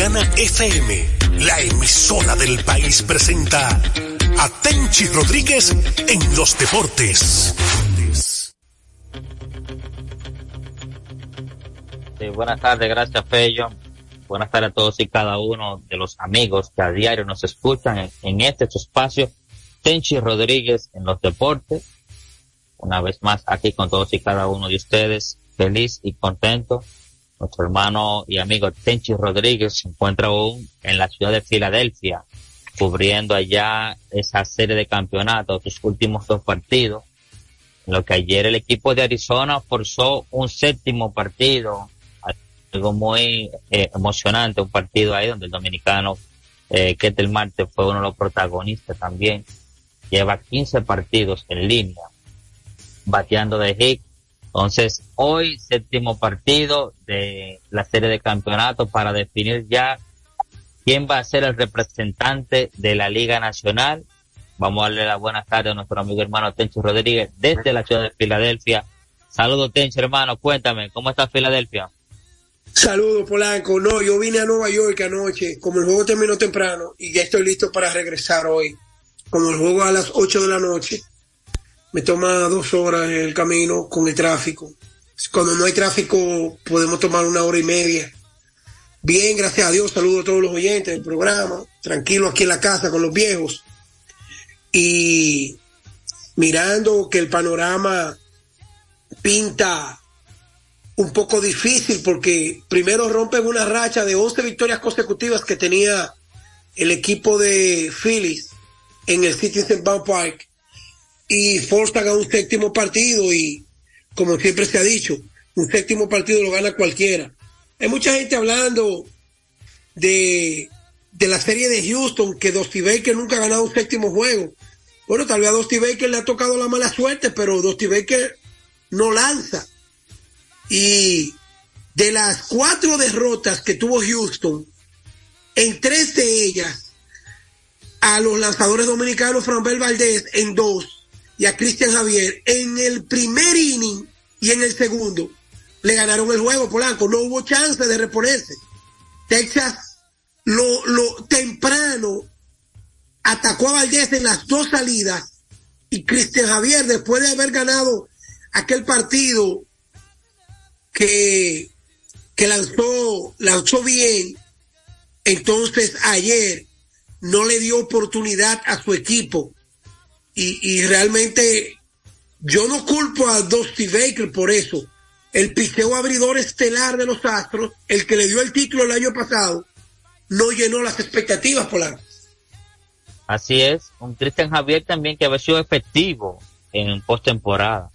Dominicana FM, la emisora del país, presenta a Tenchi Rodríguez en los deportes. buenas tardes, gracias Fello. Buenas tardes a todos y cada uno de los amigos que a diario nos escuchan en, este espacio. Tenchi Rodríguez en los deportes. Una vez más aquí con todos y cada uno de ustedes. Feliz y contento nuestro hermano y amigo Tenchi Rodríguez se encuentra aún en la ciudad de Filadelfia, cubriendo allá esa serie de campeonatos, sus últimos dos partidos. En lo que ayer el equipo de Arizona forzó un séptimo partido, algo muy eh, emocionante, un partido ahí donde el dominicano eh, Ketel Marte fue uno de los protagonistas también. Lleva 15 partidos en línea, bateando de hit entonces, hoy séptimo partido de la serie de campeonatos para definir ya quién va a ser el representante de la Liga Nacional. Vamos a darle la buenas tardes a nuestro amigo hermano Tencho Rodríguez desde la ciudad de Filadelfia. Saludos Tencho hermano, cuéntame, ¿cómo está Filadelfia? Saludos Polanco, no, yo vine a Nueva York anoche, como el juego terminó temprano y ya estoy listo para regresar hoy. Como el juego a las 8 de la noche, me toma dos horas el camino con el tráfico. Cuando no hay tráfico podemos tomar una hora y media. Bien, gracias a Dios, saludo a todos los oyentes del programa, tranquilo aquí en la casa con los viejos. Y mirando que el panorama pinta un poco difícil porque primero rompen una racha de 11 victorias consecutivas que tenía el equipo de Phillies en el Citizen Bank Park y Forsta gana un séptimo partido y como siempre se ha dicho, un séptimo partido lo gana cualquiera. Hay mucha gente hablando de, de la serie de Houston, que Dusty Baker nunca ha ganado un séptimo juego. Bueno, tal vez a Dusty Baker le ha tocado la mala suerte, pero Dusty Baker no lanza. Y de las cuatro derrotas que tuvo Houston, en tres de ellas, a los lanzadores dominicanos Franbel Valdés en dos, y a Cristian Javier en el primer inning y en el segundo le ganaron el juego Polanco. No hubo chance de reponerse. Texas lo, lo temprano atacó a Valdés en las dos salidas y Cristian Javier después de haber ganado aquel partido que, que lanzó, lanzó bien, entonces ayer no le dio oportunidad a su equipo y, realmente yo no culpo a Dusty Baker por eso. El picheo abridor estelar de los Astros, el que le dio el título el año pasado, no llenó las expectativas, Polanco. Así es, un Cristian Javier también que había sido efectivo en postemporada.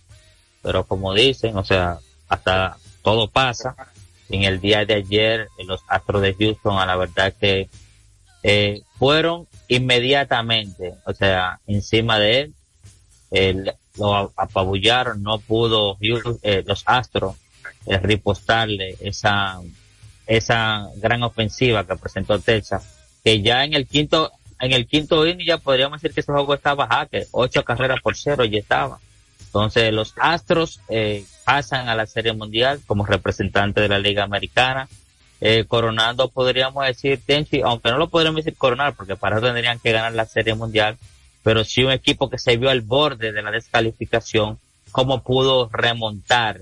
Pero como dicen, o sea, hasta todo pasa. En el día de ayer, los Astros de Houston, a la verdad que eh, fueron inmediatamente, o sea, encima de él, lo apabullaron, no pudo eh, los Astros eh, ripostarle esa, esa gran ofensiva que presentó Texas, que ya en el quinto, en el quinto inning ya podríamos decir que ese juego estaba jaque, ocho carreras por cero ya estaba. Entonces los Astros eh, pasan a la Serie Mundial como representante de la Liga Americana eh, coronando, podríamos decir, Tenchi, aunque no lo podríamos decir coronar, porque para eso tendrían que ganar la Serie Mundial, pero sí un equipo que se vio al borde de la descalificación, cómo pudo remontar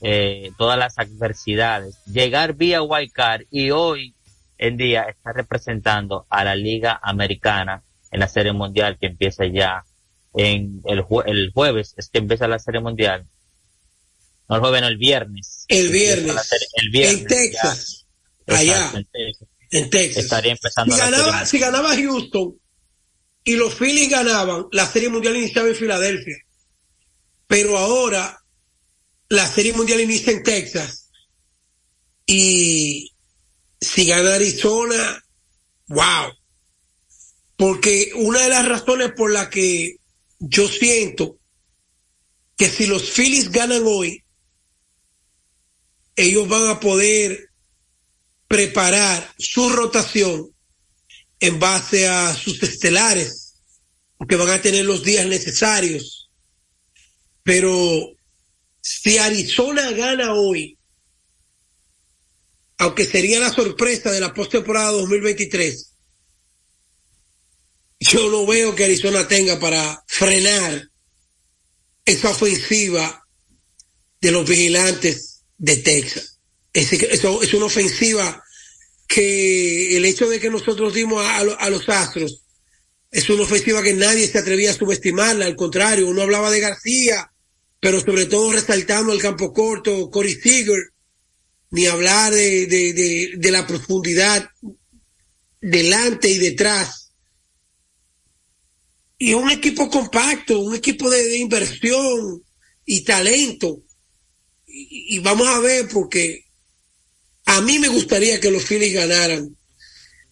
eh, todas las adversidades, llegar vía Wildcard y hoy en día está representando a la Liga Americana en la Serie Mundial que empieza ya en el, el jueves, es que empieza la Serie Mundial. No el jueves, no, el viernes. El viernes. el viernes. En Texas allá en Texas. Estaría empezando si, ganaba, si ganaba Houston y los Phillies ganaban, la Serie Mundial iniciaba en Filadelfia. Pero ahora la Serie Mundial inicia en Texas. Y si gana Arizona, wow. Porque una de las razones por la que yo siento que si los Phillies ganan hoy, ellos van a poder preparar su rotación en base a sus estelares, porque van a tener los días necesarios. Pero si Arizona gana hoy, aunque sería la sorpresa de la postemporada 2023, yo no veo que Arizona tenga para frenar esa ofensiva de los vigilantes de Texas. Es, eso, es una ofensiva que el hecho de que nosotros dimos a, a, los Astros es una ofensiva que nadie se atrevía a subestimarla, al contrario, uno hablaba de García, pero sobre todo resaltando el campo corto, Corey Seager, ni hablar de, de, de, de la profundidad delante y detrás. Y un equipo compacto, un equipo de, inversión y talento. Y, y, vamos a ver porque a mí me gustaría que los Phillies ganaran.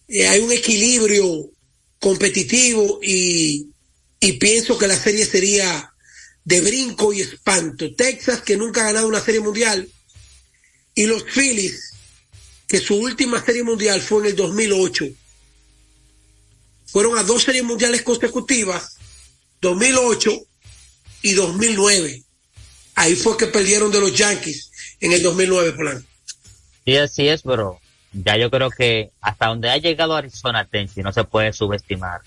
Eh, hay un equilibrio competitivo y, y pienso que la serie sería de brinco y espanto. Texas, que nunca ha ganado una serie mundial, y los Phillies, que su última serie mundial fue en el 2008. Fueron a dos series mundiales consecutivas, 2008 y 2009. Ahí fue que perdieron de los Yankees en el 2009, Polanco. Sí, así es, pero ya yo creo que hasta donde ha llegado Arizona Tensi no se puede subestimar.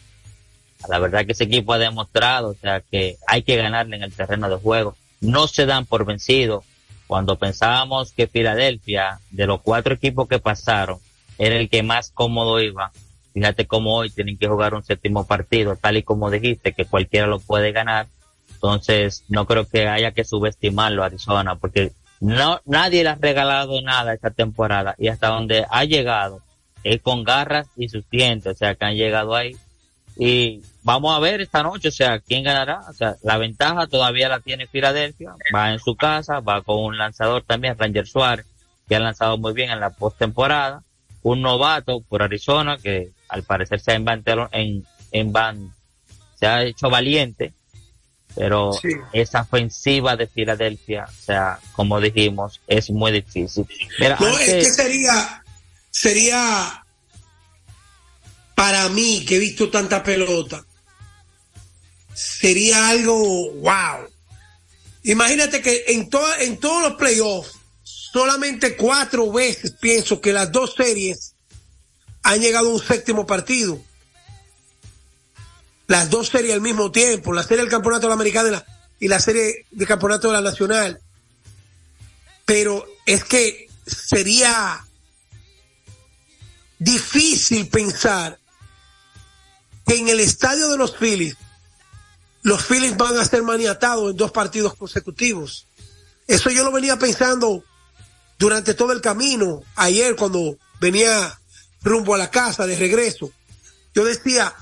La verdad que ese equipo ha demostrado, o sea, que hay que ganarle en el terreno de juego. No se dan por vencidos cuando pensábamos que Filadelfia, de los cuatro equipos que pasaron, era el que más cómodo iba, fíjate cómo hoy tienen que jugar un séptimo partido, tal y como dijiste, que cualquiera lo puede ganar. Entonces, no creo que haya que subestimarlo Arizona, porque no, nadie le ha regalado nada esta temporada y hasta donde ha llegado es con garras y sus dientes, o sea, que han llegado ahí. Y vamos a ver esta noche, o sea, quién ganará. O sea, la ventaja todavía la tiene Filadelfia, va en su casa, va con un lanzador también, Ranger Suárez, que ha lanzado muy bien en la postemporada. Un novato por Arizona que al parecer se ha en, en van, se ha hecho valiente, pero esa ofensiva de Filadelfia, o sea, como dijimos, es muy difícil. no, es que sería, sería para mí que he visto tanta pelota, sería algo wow. Imagínate que en, en todos los playoffs, solamente cuatro veces pienso que las dos series han llegado a un séptimo partido. Las dos series al mismo tiempo, la serie del campeonato de la americana y la, serie del campeonato de la nacional. Pero es que sería difícil pensar que en el estadio de los Phillies los Phillies van a ser maniatados en dos partidos consecutivos. Eso yo lo venía pensando durante todo el camino, ayer cuando venía rumbo a la casa de regreso. Yo decía,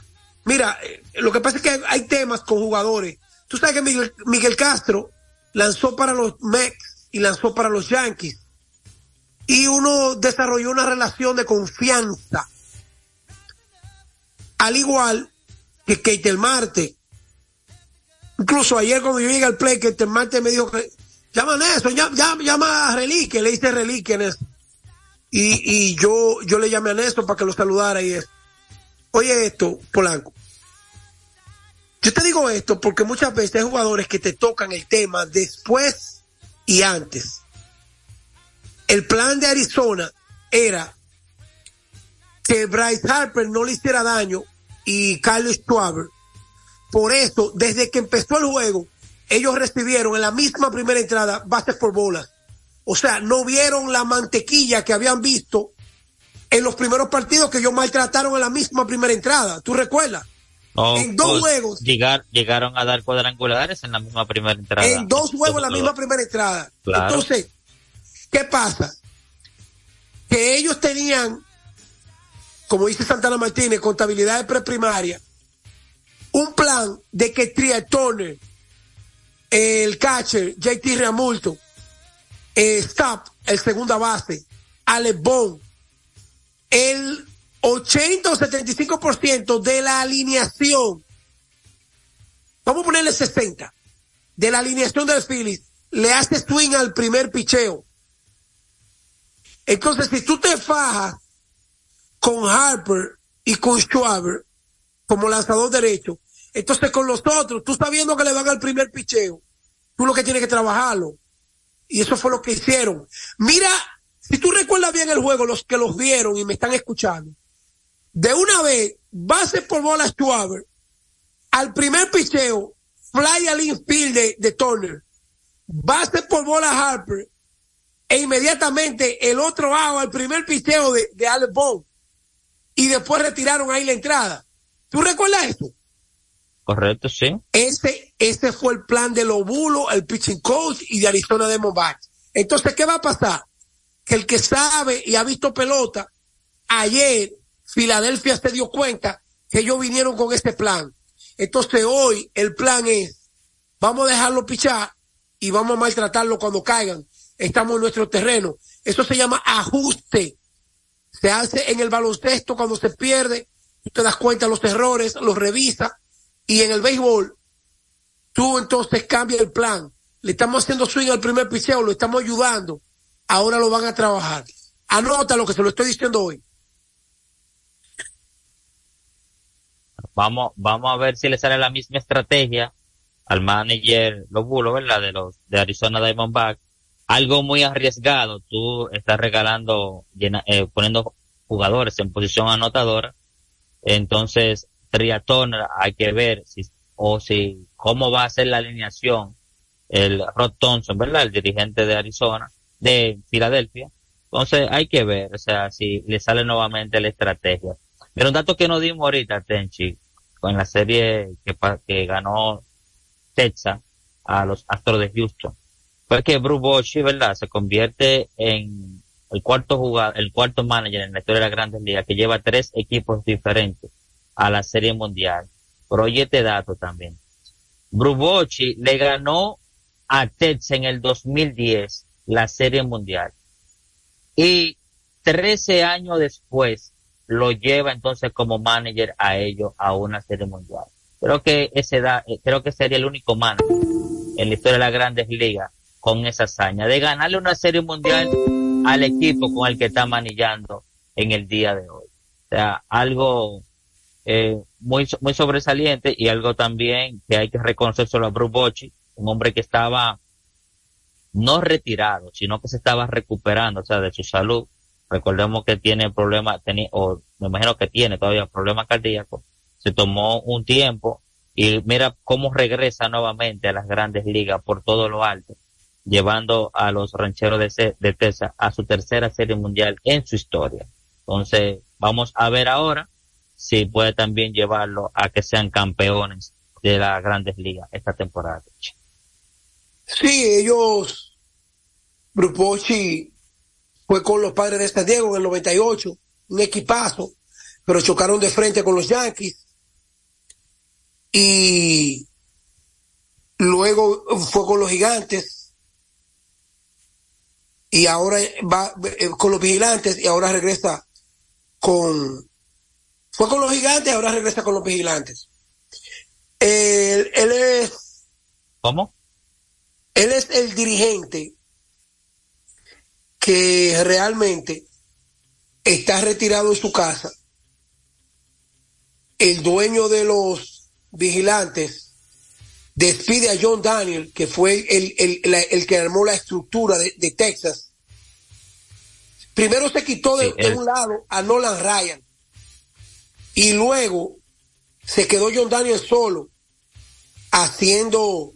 mira, eh, lo que pasa es que hay temas con jugadores. Tú sabes que Miguel, Castro lanzó para los Mets y lanzó para los Yankees. Y uno desarrolló una relación de confianza. Al igual que Keitel Marte, Incluso ayer cuando yo llegué al play, que el martes me dijo que llaman eso, llama, llama a Reliquia, le hice Reliquia en eso. Y, y yo, yo le llamé a Néstor para que lo saludara y eso. Oye esto, Polanco. Yo te digo esto porque muchas veces hay jugadores que te tocan el tema después y antes. El plan de Arizona era que Bryce Harper no le hiciera daño y Carlos Schwarber por eso, desde que empezó el juego, ellos recibieron en la misma primera entrada bases por bolas. O sea, no vieron la mantequilla que habían visto en los primeros partidos que ellos maltrataron en la misma primera entrada. ¿Tú recuerdas? En dos juegos. llegaron a dar cuadrangulares en la misma primera entrada. En dos juegos en la misma primera entrada. Entonces, ¿qué pasa? Que ellos tenían, como dice Santana Martínez, contabilidad de preprimaria un plan de que Trier Turner, el catcher, JT Reamulto, eh, Stop, el segunda base, Alex Bond, el 80 o 75% de la alineación, vamos a ponerle 60, de la alineación del Phillies, le hace swing al primer picheo. Entonces, si tú te fajas con Harper y con Schwaber como lanzador derecho, entonces con los otros, tú estás viendo que le van al primer picheo. Tú lo que tienes que trabajarlo. Y eso fue lo que hicieron. Mira, Si tú recuerdas bien el juego, los que los vieron y me están escuchando, de una vez, base por bola Stuart, al primer picheo, fly al infield de, de Turner, base por bola Harper, e inmediatamente el otro bajo al primer picheo de, de Alex Bond, y después retiraron ahí la entrada. ¿Tú recuerdas esto? Correcto, sí. Ese, ese fue el plan de Lobulo, el pitching coach y de Arizona Diamondbacks. Entonces, ¿qué va a pasar? Que el que sabe y ha visto pelota, ayer Filadelfia se dio cuenta que ellos vinieron con este plan. Entonces hoy el plan es, vamos a dejarlo pichar y vamos a maltratarlo cuando caigan. Estamos en nuestro terreno. Eso se llama ajuste. Se hace en el baloncesto cuando se pierde, tú te das cuenta de los errores, los revisas y en el béisbol tú entonces cambias el plan. Le estamos haciendo swing al primer picheo, lo estamos ayudando. Ahora lo van a trabajar. Anota lo que se lo estoy diciendo hoy. Vamos, vamos a ver si le sale la misma estrategia al manager, los bulos, ¿verdad? De los, de Arizona Diamondbacks. Algo muy arriesgado. Tú estás regalando, eh, poniendo jugadores en posición anotadora. Entonces, Triatón hay que ver si, o si, cómo va a ser la alineación el Rod Thompson, ¿verdad? El dirigente de Arizona, de Filadelfia. Entonces, hay que ver, o sea, si le sale nuevamente la estrategia. Pero un dato que nos dimos ahorita, Tenchi, con la serie que, que ganó Texas a los Astros de Houston, fue que Bruce Bochy, ¿verdad? Se convierte en el cuarto jugador, el cuarto manager en la historia de las grandes ligas que lleva tres equipos diferentes a la serie mundial. Pero oye este dato también. Bruce Bochy le ganó a Texas en el 2010 la serie mundial. Y 13 años después lo lleva entonces como manager a ellos a una serie mundial. Creo que ese da, eh, creo que sería el único manager en la historia de las grandes ligas con esa hazaña de ganarle una serie mundial al equipo con el que está manillando en el día de hoy. O sea, algo eh, muy, muy sobresaliente y algo también que hay que reconocer solo a Bruce Bochy, un hombre que estaba no retirado, sino que se estaba recuperando, o sea, de su salud recordemos que tiene problemas, o me imagino que tiene todavía problemas cardíacos, se tomó un tiempo y mira cómo regresa nuevamente a las grandes ligas por todo lo alto, llevando a los rancheros de, de a su tercera serie mundial en su historia. Entonces, vamos a ver ahora si puede también llevarlo a que sean campeones de las grandes ligas esta temporada. Sí, ellos, Grupochi fue con los padres de San Diego en el 98, un equipazo, pero chocaron de frente con los Yankees. Y luego fue con los gigantes. Y ahora va eh, con los vigilantes y ahora regresa con... Fue con los gigantes y ahora regresa con los vigilantes. Él, él es... ¿Cómo? Él es el dirigente que realmente está retirado en su casa, el dueño de los vigilantes despide a John Daniel, que fue el, el, que armó la estructura de, Texas. Primero se quitó de, un lado a Nolan Ryan y luego se quedó John Daniel solo haciendo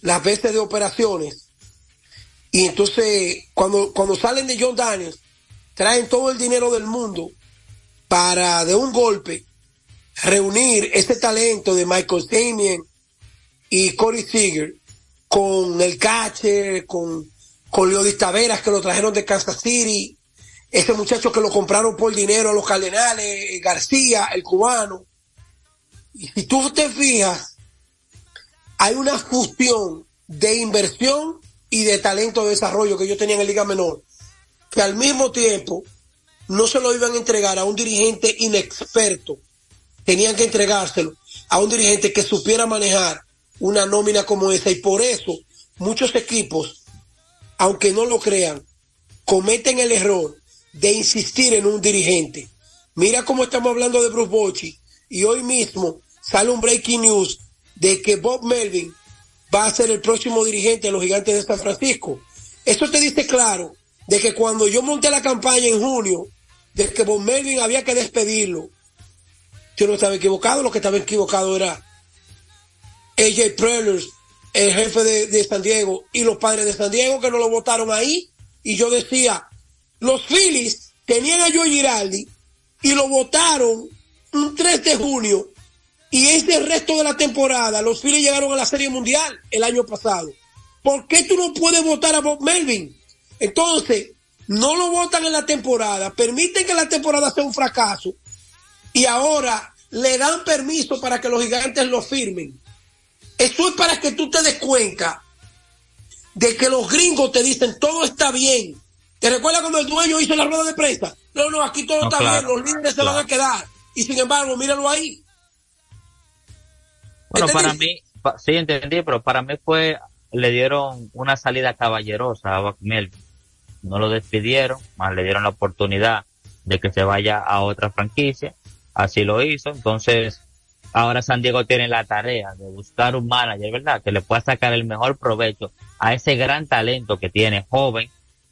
las veces de operaciones y entonces, cuando, cuando salen de John Daniels, traen todo el dinero del mundo para de un golpe reunir este talento de Michael Damien y Corey Seager con el catcher, con, con Leodis Taveras que lo trajeron de Kansas City, ese muchacho que lo compraron por dinero a los Cardenales, García, el cubano. Y si tú te fijas, hay una fusión de inversión y de talento de desarrollo que yo tenía en Liga Menor, que al mismo tiempo no se lo iban a entregar a un dirigente inexperto, tenían que entregárselo a un dirigente que supiera manejar una nómina como esa y por eso muchos equipos, aunque no lo crean, cometen el error de insistir en un dirigente. Mira cómo estamos hablando de Bruce Bochy y hoy mismo sale un breaking news de que Bob Melvin va a ser el próximo dirigente de los gigantes de San Francisco. Eso te dice claro de que cuando yo monté la campaña en junio, de que Von Melvin había que despedirlo, yo no estaba equivocado, lo que estaba equivocado era AJ Prellers, el jefe de, San Diego, y los padres de San Diego que no lo votaron ahí. Y yo decía, los Phillies tenían a Joe Giraldi y lo votaron un 3 de junio. Y ese resto de la temporada, los Phillies llegaron a la Serie Mundial el año pasado. ¿Por qué tú no puedes votar a Bob Melvin? Entonces, no lo votan en la temporada, permiten que la temporada sea un fracaso y ahora le dan permiso para que los gigantes lo firmen. Eso es para que tú te des cuenta de que los gringos te dicen todo está bien. ¿Te recuerdas cuando el dueño hizo la rueda de prensa? No, no, aquí todo está bien, los líderes se van a quedar. Y sin embargo, míralo ahí. Bueno, para mí, sí entendí, pero para mí fue, le dieron una salida caballerosa a Buck No lo despidieron, más le dieron la oportunidad de que se vaya a otra franquicia. Así lo hizo. Entonces, ahora San Diego tiene la tarea de buscar un manager, ¿verdad? Que le pueda sacar el mejor provecho a ese gran talento que tiene joven,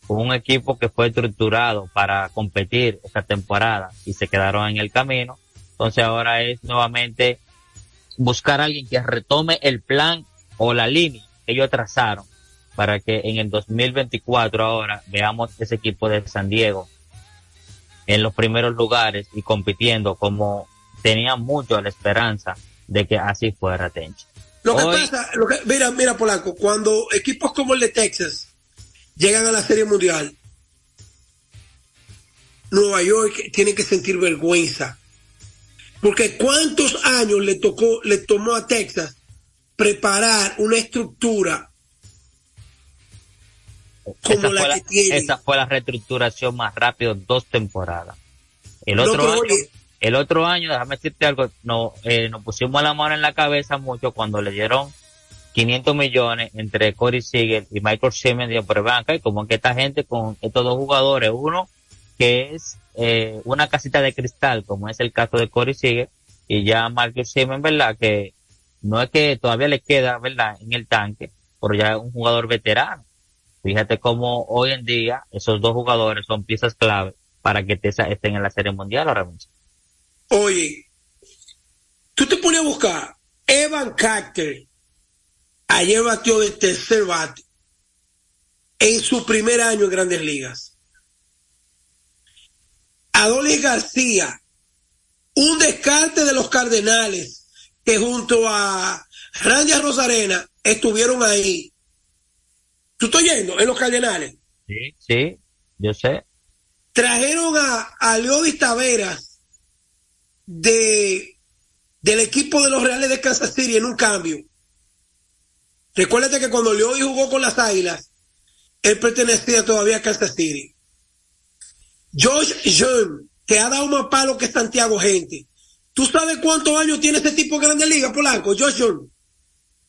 con un equipo que fue estructurado para competir esta temporada y se quedaron en el camino. Entonces ahora es nuevamente buscar a alguien que retome el plan o la línea que ellos trazaron para que en el 2024 ahora veamos ese equipo de San Diego en los primeros lugares y compitiendo como tenía mucho la esperanza de que así fuera Tenchi. Lo que pasa, lo que, mira, mira Polanco, cuando equipos como el de Texas llegan a la Serie Mundial, Nueva York tiene que sentir vergüenza. Porque cuántos años le tocó, le tomó a Texas preparar una estructura como la, que tiene. Esa fue la reestructuración más rápida, dos temporadas. El otro año, el otro año, déjame decirte algo, no, eh, nos pusimos la mano en la cabeza mucho cuando le dieron 500 millones entre Corey Seager y Michael Siemens de banca y como que esta gente con estos dos jugadores, uno que es eh, una casita de cristal, como es el caso de Corey Seager, y ya Michael Siemens, ¿verdad? Que no es que todavía le queda, ¿verdad? En el tanque, pero ya es un jugador veterano. Fíjate cómo hoy en día esos dos jugadores son piezas clave para que estén en la Serie Mundial ahora mismo. Oye, tú te pones a buscar Evan Carter, ayer batió de tercer bate en su primer año en Grandes Ligas. Adolis García, un descarte de los Cardenales que junto a Randy Rosarena estuvieron ahí. ¿Tú estás yendo en los Cardenales? Sí, sí, yo sé. Trajeron a, a Leodis Taveras de, del equipo de los Reales de Kansas City en un cambio. Recuérdate que cuando Leoy jugó con las Águilas, él pertenecía todavía a Kansas City. Josh John, que ha dado más palo que Santiago Gente. ¿Tú sabes cuántos años tiene ese tipo en Grandes Ligas, Polanco? Josh John.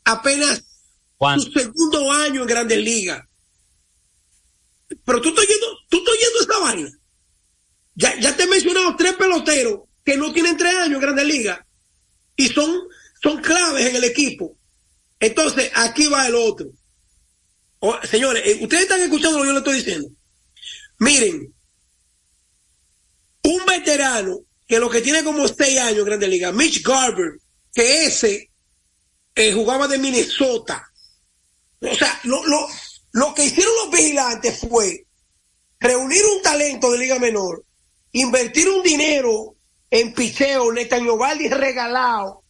Apenas su segundo año en Grandes Ligas. Pero tú estás yendo, tú estás yendo esta vaina. Ya, ya te he mencionado tres peloteros que no tienen tres años en Grandes Ligas y son, son claves en el equipo. Entonces, aquí va el otro. señores, eh, ustedes están escuchando lo que yo le estoy diciendo. Miren, un veterano que lo que tiene como seis años en Grandes Ligas, Mitch Garber, que ese eh, jugaba de Minnesota. O sea, lo, lo, lo que hicieron los vigilantes fue reunir un talento de Liga Menor, invertir un dinero en picheo, Netanyahu regalado.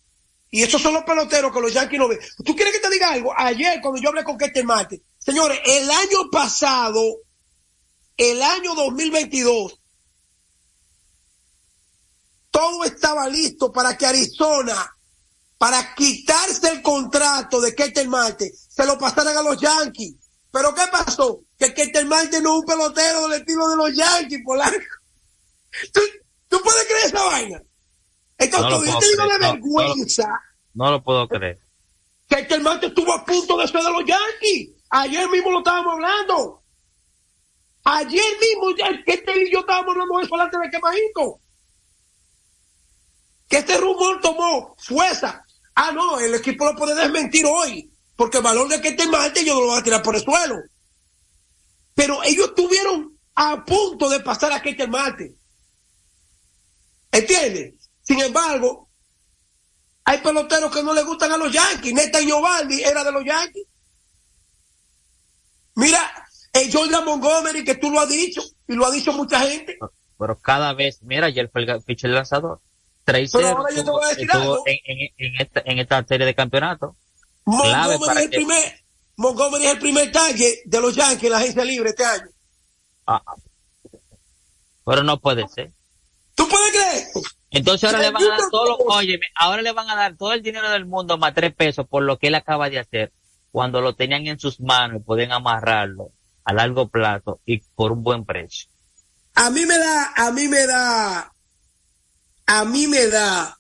Y esos son los peloteros que los Yankees no ven. ¿Tú quieres que te diga algo? Ayer, cuando yo hablé con Kester Marte, señores, el año pasado, el año 2022, todo estaba listo para que Arizona, para quitarse el contrato de Ketel Marte, se lo pasaran a los Yankees. Pero ¿qué pasó? Que Ketel Marte no es un pelotero del estilo de los Yankees, Polanco. ¿Tú puedes creer esa vaina? Entonces, yo te digo la vergüenza. No, lo puedo creer. Que el martes estuvo a punto de ser de los Yankees. Ayer mismo lo estábamos hablando. Ayer mismo, este y yo estábamos hablando de eso delante de Quemajito. Que este rumor tomó fuerza. Ah, no, el equipo lo puede desmentir hoy. Porque el valor de que este martes yo no lo voy a tirar por el suelo. Pero ellos tuvieron a punto de pasar a Ketel Marte. ¿Entiendes? Sin embargo, hay peloteros que no le gustan a los Yankees. Neta Giovanni era de los Yankees. Mira, el Jordan Montgomery, que tú lo has dicho, y lo ha dicho mucha gente. Pero cada vez, mira, ayer fue el pitcher lanzador. 3 en, esta, en esta serie de campeonato. Montgomery es, el primer, Montgomery es el primer target de los Yankees en la agencia libre este año. Ah, pero no puede ser. ¿Tú puedes creer? Entonces ahora le van a dar todo oye, ahora le van a dar todo el dinero del mundo más tres pesos por lo que él acaba de hacer, cuando lo tenían en sus manos y pueden amarrarlo a largo plazo y por un buen precio. A mí me da, a mí me da, a mí me da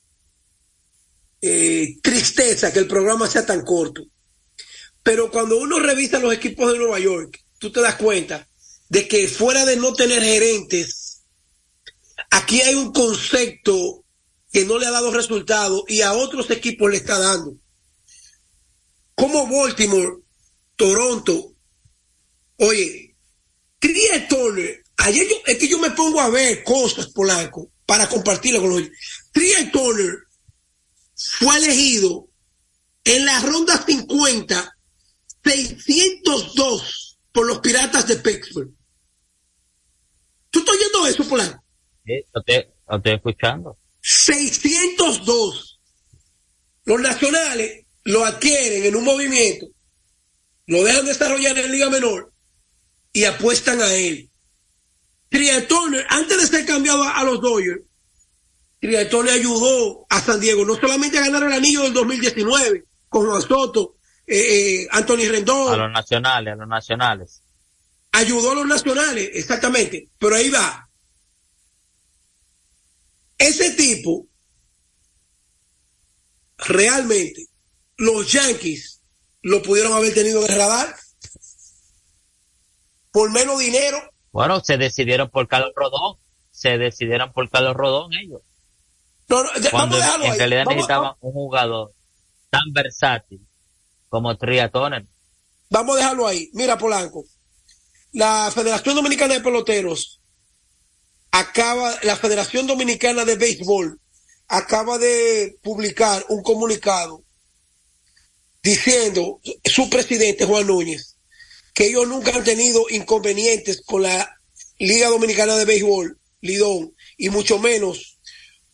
eh, tristeza que el programa sea tan corto. Pero cuando uno revisa los equipos de Nueva York, tú te das cuenta de que fuera de no tener gerentes, aquí hay un concepto que no le ha dado resultado y a otros equipos le está dando. Como Baltimore, Toronto, oye, Turner, ayer yo, es que yo me pongo a ver cosas, Polanco, para compartirlo con los Trier Turner fue elegido en la ronda 50, 602 por los Piratas de Pittsburgh. ¿Tú estás oyendo eso, Polanco? Sí, lo estoy, escuchando. 602. Los nacionales lo adquieren en un movimiento, lo dejan desarrollar en la Liga Menor y apuestan a él. Trier Turner, antes de ser cambiado a, los Dodgers, Trier Turner ayudó a San Diego no solamente a ganar el anillo del 2019 con Juan Soto, eh, eh, Anthony Rendón. A los nacionales, a los nacionales. Ayudó a los nacionales, exactamente. Pero ahí va. Ese tipo, realmente, los Yankees lo pudieron haber tenido de radar por menos dinero. Bueno, se decidieron por Carlos Rodón. Se decidieron por Carlos Rodón ellos. Cuando en realidad necesitaban un jugador tan versátil como Triatoner. Vamos a dejarlo ahí. Mira, Polanco. La Federación Dominicana de Peloteros acaba, la Federación Dominicana de Béisbol acaba de publicar un comunicado diciendo su presidente Juan Núñez que ellos nunca han tenido inconvenientes con la Liga Dominicana de Béisbol, Lidón, y mucho menos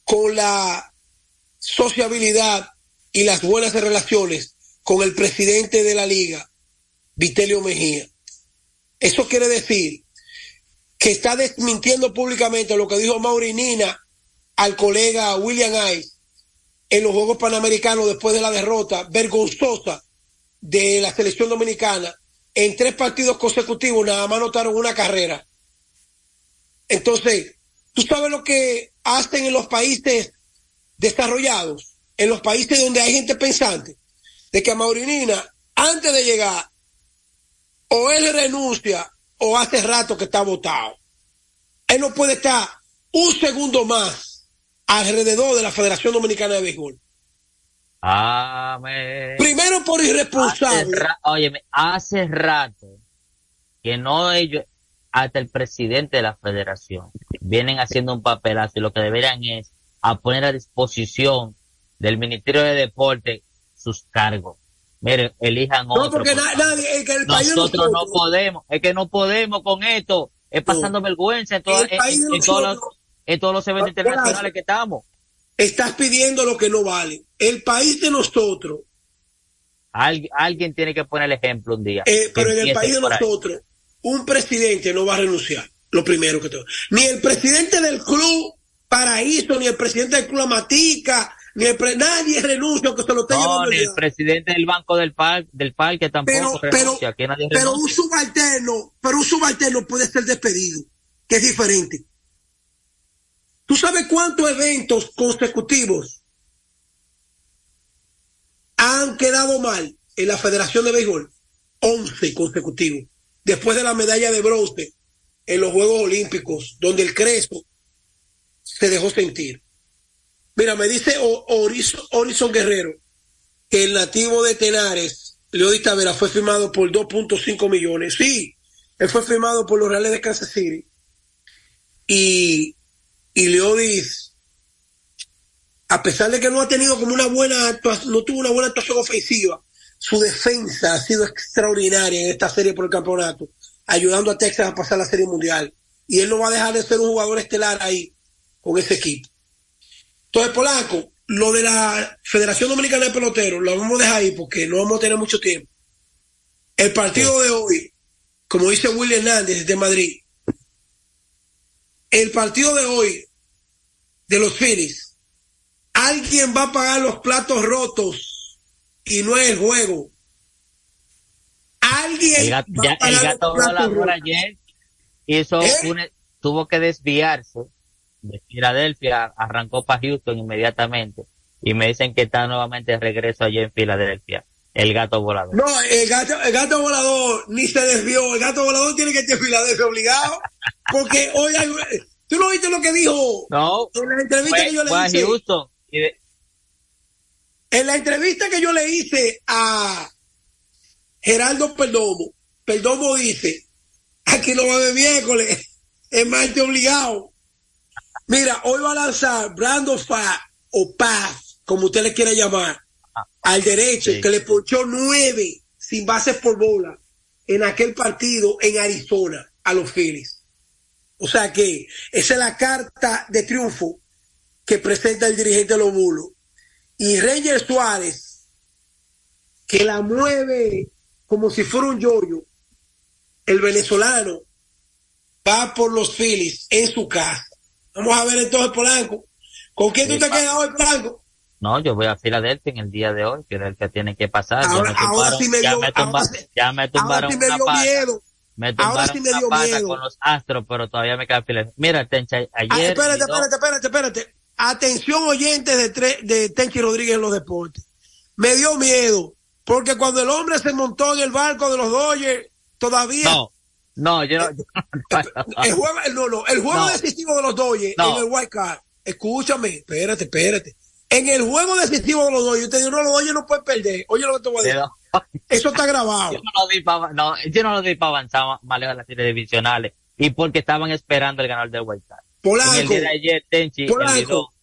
con la sociabilidad y las buenas relaciones con el presidente de la liga, Vitelio Mejía. Eso quiere decir que está desmintiendo públicamente lo que dijo Maurinina al colega William Ice en los Juegos Panamericanos después de la derrota vergonzosa de la selección dominicana. En tres partidos consecutivos nada más anotaron una carrera. Entonces, ¿tú sabes lo que hacen en los países desarrollados? En los países donde hay gente pensante. De que a Maurinina, antes de llegar, o él renuncia o hace rato que está votado. Él no puede estar un segundo más alrededor de la Federación Dominicana de Béisbol. Amén. Primero por irresponsable. Hace hace rato que no ellos, hasta el presidente de la federación, vienen haciendo un papelazo y lo que deberían es a poner a disposición del Ministerio de Deporte sus cargos. Mire, elijan otro. No, porque nadie, que el país nosotros no podemos, es que no podemos con esto, es pasando vergüenza en, todos, los, en todos los eventos internacionales que estamos. Estás pidiendo lo que no vale. El país de nosotros. alguien tiene que poner el ejemplo un día. Eh, pero en el país de nosotros, un presidente no va a renunciar. Lo primero que tengo. Ni el presidente del club Paraíso, ni el presidente del club Amatica, nadie renuncia que se lo esté no, ni el presidente del banco del parque, del parque tampoco pero, renuncia, pero, pero un subalterno, pero un subalterno puede ser despedido, que es diferente. ¿Tú sabes cuántos eventos consecutivos han quedado mal en la Federación de Béisbol? 11 consecutivos. Después de la medalla de bronce en los Juegos Olímpicos, donde el Crespo se dejó sentir. Mira, me dice Horizon Guerrero que el nativo de Tenares, Leodita Vera, fue firmado por 2.5 millones. Sí, él fue firmado por los Reales de Kansas City y, y Leodis, a pesar de que no ha tenido como una buena actuación, no tuvo una buena actuación ofensiva, su defensa ha sido extraordinaria en esta serie por el campeonato, ayudando a Texas a pasar la serie mundial. Y él no va a dejar de ser un jugador estelar ahí con ese equipo. Entonces, Polanco, lo de la Federación Dominicana de Peloteros, lo vamos a dejar ahí porque no vamos a tener mucho tiempo. El partido de hoy, como dice William Hernández de Madrid, el partido de hoy de los Phillies, alguien va a pagar los platos rotos y no es el juego. Alguien El gato, va ya, a pagar el gato los platos volador rotos. ayer hizo ¿Eh? un- tuvo que desviarse de Filadelfia, arrancó para Houston inmediatamente y me dicen que está nuevamente de regreso allí en Filadelfia. El gato volador. No, el gato, el gato volador ni se desvió. El gato volador tiene que estar en Filadelfia obligado. Porque hoy hay, tú no viste lo que dijo No, en la entrevista fue, que yo le hice. De- En la entrevista que yo le hice a Geraldo Perdomo, Perdomo dice, aquí no va haber miércoles, es martes obligado. Mira, hoy va a lanzar Brando Fa o Paz, como usted le quiera llamar, al derecho, Sí. que le ponchó nueve sin bases por bola en aquel partido en Arizona a los Phillies. O sea que esa es la carta de triunfo que presenta el dirigente de los Bulos. Y Ranger Suárez, que la mueve como si fuera un yoyo, el venezolano va por los Phillies en su casa. Vamos a ver entonces Polanco. ¿Con quién Sí, tú te quedas hoy, Polanco? No, yo voy a Filadelfia en el día de hoy. Filadelfia tiene que pasar. Ya Ahora- me ahora sí me ya dio- me tumba- ahora sí- ya me tumbaron Ahora sí me dio miedo. Ahora sí me dio miedo. con los Astros, pero todavía me queda Filadelfia. Mira, Tencha, ayer. Ah, espérate, espérate, espérate, espérate. Atención oyentes de, tre- de Tenchi Rodríguez en los deportes. Me dio miedo, porque cuando el hombre se montó en el barco de los Dodgers, todavía No, no, yo no. el juego, no, no, el juego No. decisivo de los Dodgers en el White Card. Escúchame, espérate, espérate. En el juego decisivo de los Dodgers, yo te digo, no, los Dodgers no pueden perder. Oye lo que te voy a decir. Eso está grabado. yo no lo di para no, no para avanzar más, lejos de las series divisionales y porque estaban esperando el ganador del White Card. En el Polanco, día de ayer, Tenchi, Polanco.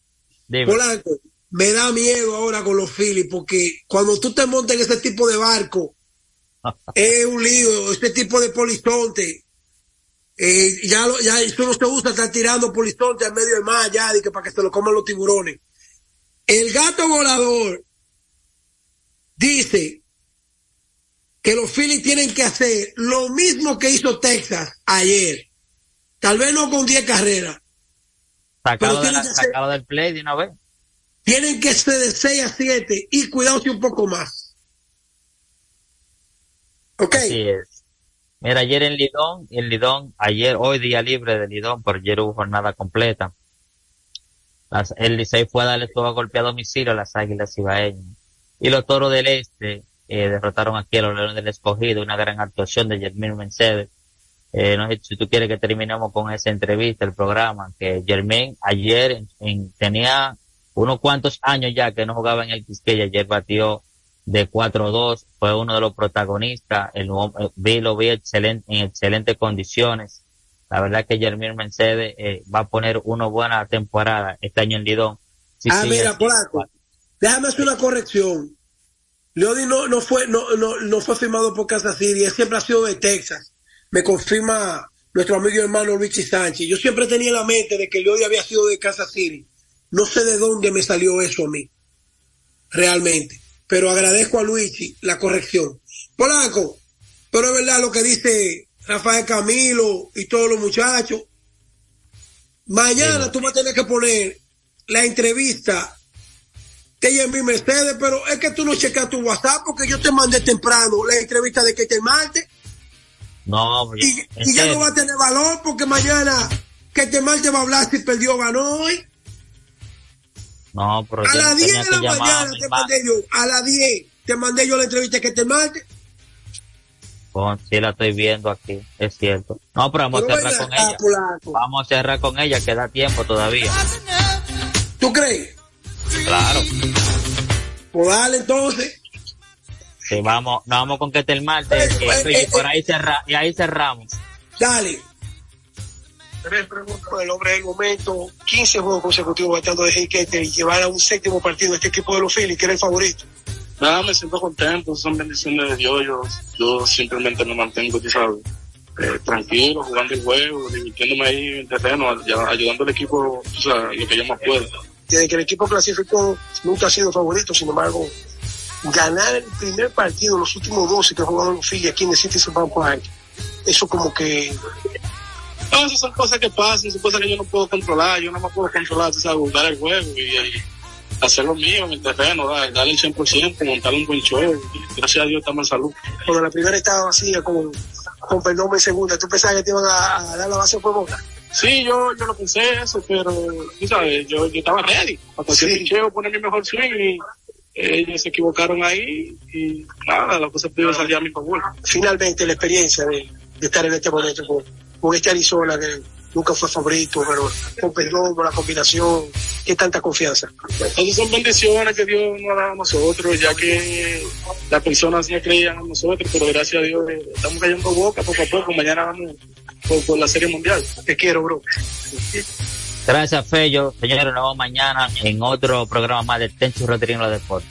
Polanco, me da miedo ahora con los Phillies, porque cuando tú te montas en ese tipo de barco, es un lío, este tipo de polizonte. Eh, ya, lo- ya eso no se usa estar tirando polizonte al medio del mar ya, de que para que se lo coman los tiburones. El gato volador dice que los Phillies tienen que hacer lo mismo que hizo Texas ayer. Tal vez no con 10 carreras. Sacalo, pero de la- sacalo del play de una vez. Tienen que ser de 6 a 7 y cuidarse un poco más. ¿Ok? Así es. Mira, ayer en Lidón, en Lidón, ayer, hoy día libre de Lidón, pero ayer hubo jornada completa. Las- el Licey fue a darle todo a golpe a domicilio a las Águilas Ibaeñas. Y los Toros del Este eh, derrotaron aquí a los Leones del Escogido, una gran actuación de Germín Mercedes. Eh, no sé si tú quieres que terminemos con esa entrevista, el programa, que Germín ayer en- en- tenía unos cuantos años ya que no jugaba en el Quisqueya, ayer batió de 4-2, fue uno de los protagonistas, el, eh, vi, lo vi excelente, en excelentes condiciones. La verdad que Germín Mercedes eh, va a poner una buena temporada este año en Lidón. Si ah, mira, así, Polanco, déjame hacer una corrección. Leody no, no fue, no, no, no fue firmado por Kansas City, él siempre ha sido de Texas. Me confirma nuestro amigo y hermano Richie Sánchez. Yo siempre tenía en la mente de que Leody había sido de Kansas City. No sé de dónde me salió eso a mí, realmente. Pero agradezco a Luigi la corrección. Polanco, pero es verdad lo que dice Rafael Camilo y todos los muchachos. Mañana Sí. tú vas a tener que poner la entrevista que ella envió Mercedes, pero es que tú no checas tu WhatsApp porque yo te mandé temprano la entrevista de que te Marte No, y, ya no va a tener valor porque mañana que te Marte va a hablar si perdió o ganó hoy. No, pero A las 10 tenía de la mañana te ma- mandé yo, a las 10 te mandé yo la entrevista que te Marte. Con- sí la estoy viendo aquí, es cierto. No, pero vamos Pero a cerrar con acá, ella. Vamos a cerrar con ella, que da tiempo todavía. ¿Tú crees? Claro. Pues dale entonces. Sí, vamos, nos vamos con que el martes, Eh, y, eh, y por eh. ahí cerra, y ahí cerramos. Dale. el hombre del momento, 15 juegos consecutivos batando de Heiketer y llevar a un séptimo partido este equipo de los Phillies, que era el favorito. Nada, me siento contento, son bendiciones de Dios, yo, yo simplemente me mantengo, tú sabes, eh, tranquilo, jugando el juego, divirtiéndome ahí en terreno, ayudando al equipo, tú sabes, lo que yo más puedo. Desde que el equipo clasificó, nunca ha sido favorito, sin embargo, ganar el primer partido, los últimos 12 que jugaron los Phillies aquí en el Citizen Bank Park, eso como que no, esas son cosas que pasan, son cosas que yo no puedo controlar, yo no me puedo controlar, tú sabes, jugar el juego y, hacer lo mío en el terreno, darle el 100%, montar un buen show, gracias a Dios estamos en salud. Cuando la primera estaba vacía, con, con perdón en segunda, ¿tú pensabas que te iban a, dar la base por boca? Sí, yo, yo lo pensé eso, pero tú sabes, yo, yo estaba ready para hacer el cheo, poner mi mejor swing y ellos se equivocaron ahí y nada, la cosa pudo salir a mi favor. Finalmente la experiencia de, estar en este momento con este Arizona que nunca fue favorito, pero con perdón, con la combinación, qué tanta confianza. Esas son bendiciones que Dios nos ha dado a nosotros, ya que las personas no creían en nosotros, pero gracias a Dios eh, estamos cayendo boca poco a poco, mañana vamos por, la Serie Mundial. Te quiero, bro. Gracias, Fello. Señores, nos vemos mañana en otro programa más de Tencho Rodríguez de Deportes.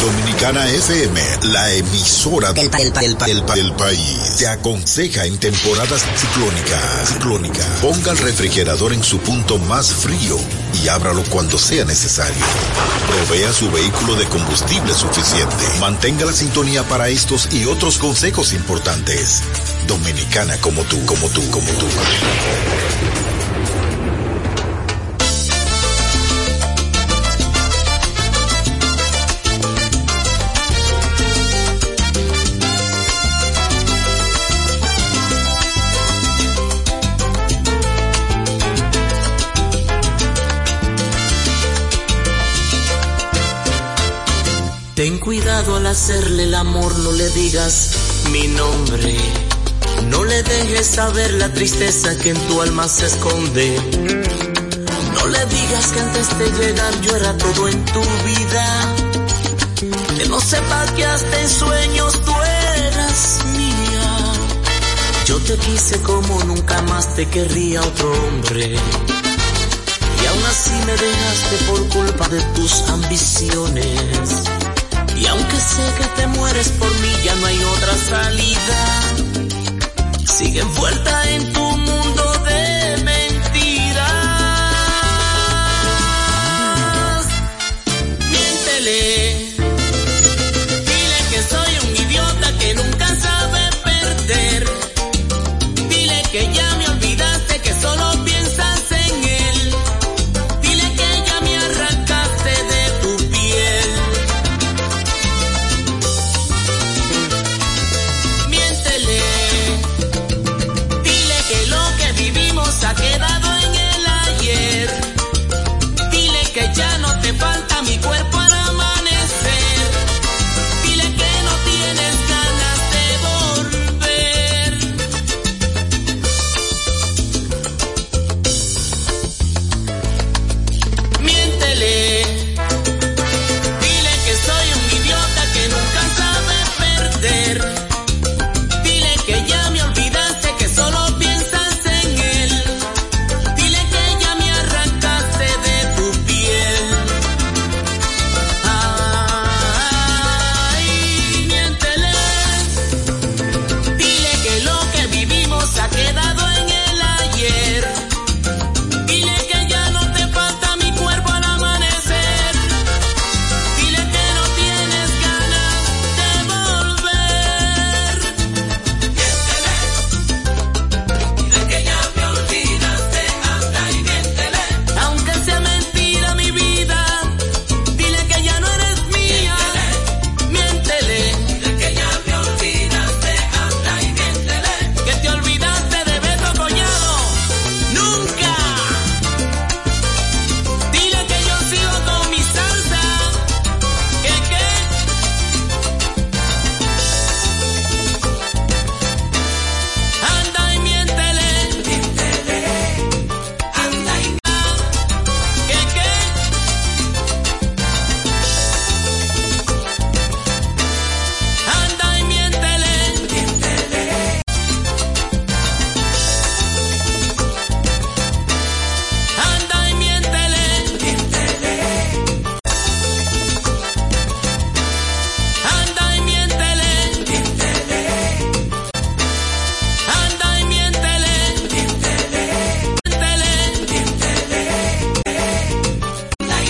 Dominicana FM, la emisora del, país, te aconseja en temporadas ciclónicas. Ciclónica. Ponga el refrigerador en su punto más frío y ábralo cuando sea necesario. Provea su vehículo de combustible suficiente. Mantenga la sintonía para estos y otros consejos importantes. Dominicana como tú, como tú, como tú. Ten cuidado al hacerle el amor, no le digas mi nombre. No le dejes saber la tristeza que en tu alma se esconde. No le digas que antes de llegar yo era todo en tu vida. Que no sepa que hasta en sueños tú eras mía. Yo te quise como nunca más te querría otro hombre. Y aún así me dejaste por culpa de tus ambiciones. Sé que te mueres por mí, ya no hay otra salida. Sigue envuelta en tu